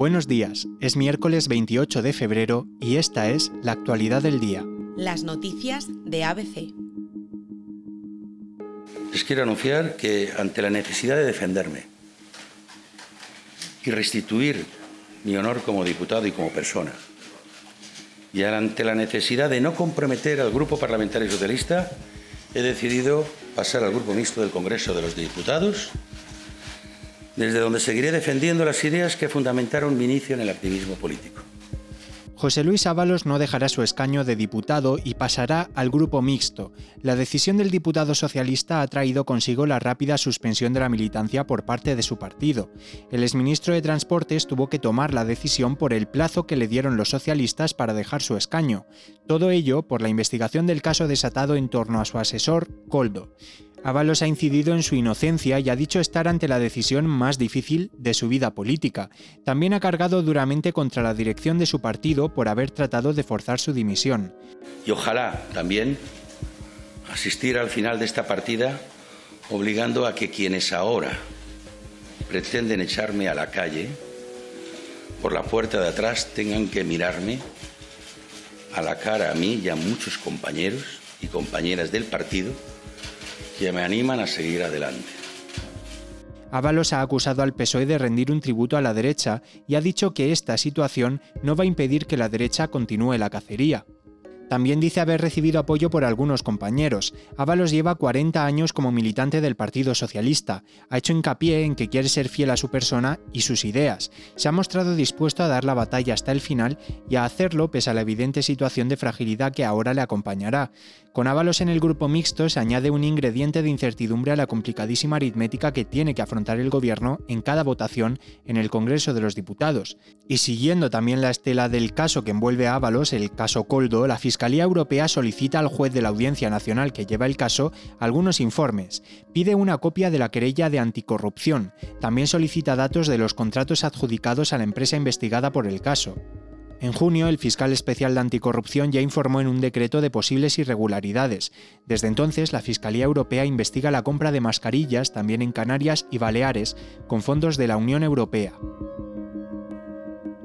Buenos días, es miércoles 28 de febrero y esta es la actualidad del día. Las noticias de ABC. Les quiero anunciar que ante la necesidad de defenderme y restituir mi honor como diputado y como persona, y ante la necesidad de no comprometer al Grupo Parlamentario Socialista, he decidido pasar al Grupo Mixto del Congreso de los Diputados desde donde seguiré defendiendo las ideas que fundamentaron mi inicio en el activismo político. José Luis Ábalos no dejará su escaño de diputado y pasará al grupo mixto. La decisión del diputado socialista ha traído consigo la rápida suspensión de la militancia por parte de su partido. El exministro de Transportes tuvo que tomar la decisión por el plazo que le dieron los socialistas para dejar su escaño. Todo ello por la investigación del caso desatado en torno a su asesor, Coldo. Ábalos ha incidido en su inocencia y ha dicho estar ante la decisión más difícil de su vida política. También ha cargado duramente contra la dirección de su partido por haber tratado de forzar su dimisión. Y ojalá también asistir al final de esta partida obligando a que quienes ahora pretenden echarme a la calle por la puerta de atrás tengan que mirarme a la cara a mí y a muchos compañeros y compañeras del partido que me animan a seguir adelante. Ábalos ha acusado al PSOE de rendir un tributo a la derecha y ha dicho que esta situación no va a impedir que la derecha continúe la cacería. También dice haber recibido apoyo por algunos compañeros. Ábalos lleva 40 años como militante del Partido Socialista. Ha hecho hincapié en que quiere ser fiel a su persona y sus ideas. Se ha mostrado dispuesto a dar la batalla hasta el final y a hacerlo pese a la evidente situación de fragilidad que ahora le acompañará. Con Ábalos en el grupo mixto se añade un ingrediente de incertidumbre a la complicadísima aritmética que tiene que afrontar el gobierno en cada votación en el Congreso de los Diputados. Y siguiendo también la estela del caso que envuelve a Ábalos, el caso Coldo, la Fiscalía Fiscalía Europea solicita al juez de la Audiencia Nacional que lleva el caso algunos informes. Pide una copia de la querella de anticorrupción. También solicita datos de los contratos adjudicados a la empresa investigada por el caso. En junio, el fiscal especial de anticorrupción ya informó en un decreto de posibles irregularidades. Desde entonces, la Fiscalía Europea investiga la compra de mascarillas también en Canarias y Baleares con fondos de la Unión Europea.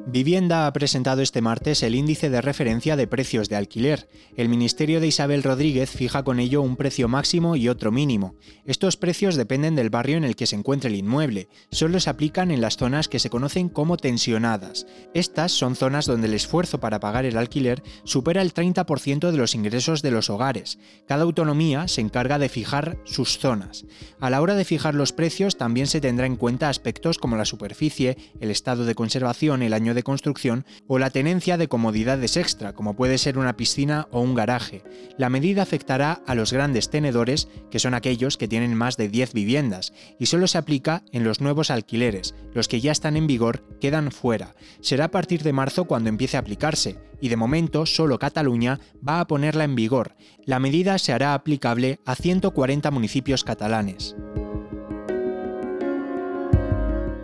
Vivienda ha presentado este martes el índice de referencia de precios de alquiler. El Ministerio de Isabel Rodríguez fija con ello un precio máximo y otro mínimo. Estos precios dependen del barrio en el que se encuentre el inmueble. Solo se aplican en las zonas que se conocen como tensionadas. Estas son zonas donde el esfuerzo para pagar el alquiler supera el 30% de los ingresos de los hogares. Cada autonomía se encarga de fijar sus zonas. A la hora de fijar los precios también se tendrá en cuenta aspectos como la superficie, el estado de conservación, el año de construcción o la tenencia de comodidades extra, como puede ser una piscina o un garaje. La medida afectará a los grandes tenedores, que son aquellos que tienen más de 10 viviendas, y solo se aplica en los nuevos alquileres. Los que ya están en vigor quedan fuera. Será a partir de marzo cuando empiece a aplicarse, y de momento solo Cataluña va a ponerla en vigor. La medida se hará aplicable a 140 municipios catalanes.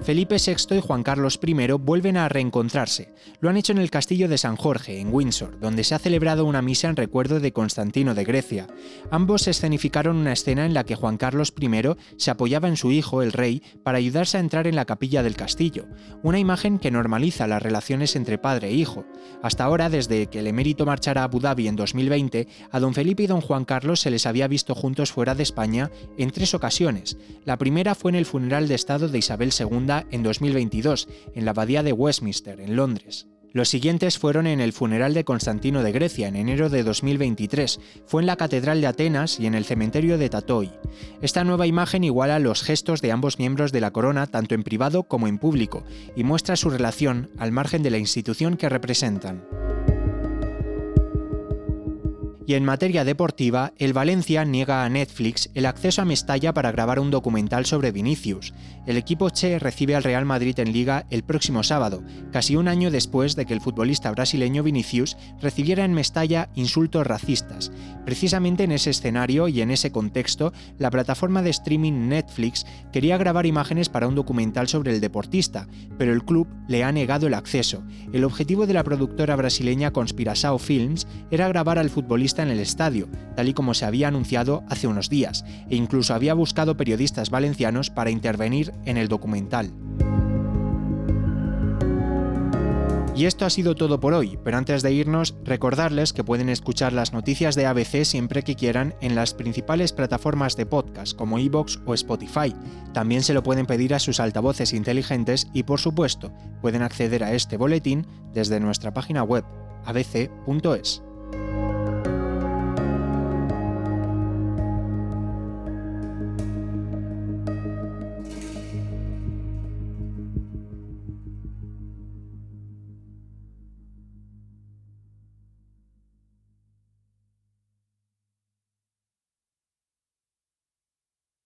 Felipe VI y Juan Carlos I vuelven a reencontrarse. Lo han hecho en el castillo de San Jorge, en Windsor, donde se ha celebrado una misa en recuerdo de Constantino de Grecia. Ambos escenificaron una escena en la que Juan Carlos I se apoyaba en su hijo, el rey, para ayudarse a entrar en la capilla del castillo, una imagen que normaliza las relaciones entre padre e hijo. Hasta ahora, desde que el emérito marchara a Abu Dhabi en 2020, a don Felipe y don Juan Carlos se les había visto juntos fuera de España en tres ocasiones. La primera fue en el funeral de Estado de Isabel II en 2022, en la Abadía de Westminster, en Londres. Los siguientes fueron en el funeral de Constantino de Grecia en enero de 2023, fue en la Catedral de Atenas y en el cementerio de Tatoi. Esta nueva imagen iguala los gestos de ambos miembros de la corona tanto en privado como en público y muestra su relación al margen de la institución que representan. Y en materia deportiva, el Valencia niega a Netflix el acceso a Mestalla para grabar un documental sobre Vinicius. El equipo Che recibe al Real Madrid en Liga el próximo sábado, casi un año después de que el futbolista brasileño Vinicius recibiera en Mestalla insultos racistas. Precisamente en ese escenario y en ese contexto, la plataforma de streaming Netflix quería grabar imágenes para un documental sobre el deportista, pero el club le ha negado el acceso. El objetivo de la productora brasileña Conspirasao Films era grabar al futbolista en el estadio, tal y como se había anunciado hace unos días, e incluso había buscado periodistas valencianos para intervenir en el documental. Y esto ha sido todo por hoy, pero antes de irnos, recordarles que pueden escuchar las noticias de ABC siempre que quieran en las principales plataformas de podcast como iVoox o Spotify. También se lo pueden pedir a sus altavoces inteligentes y por supuesto, pueden acceder a este boletín desde nuestra página web abc.es.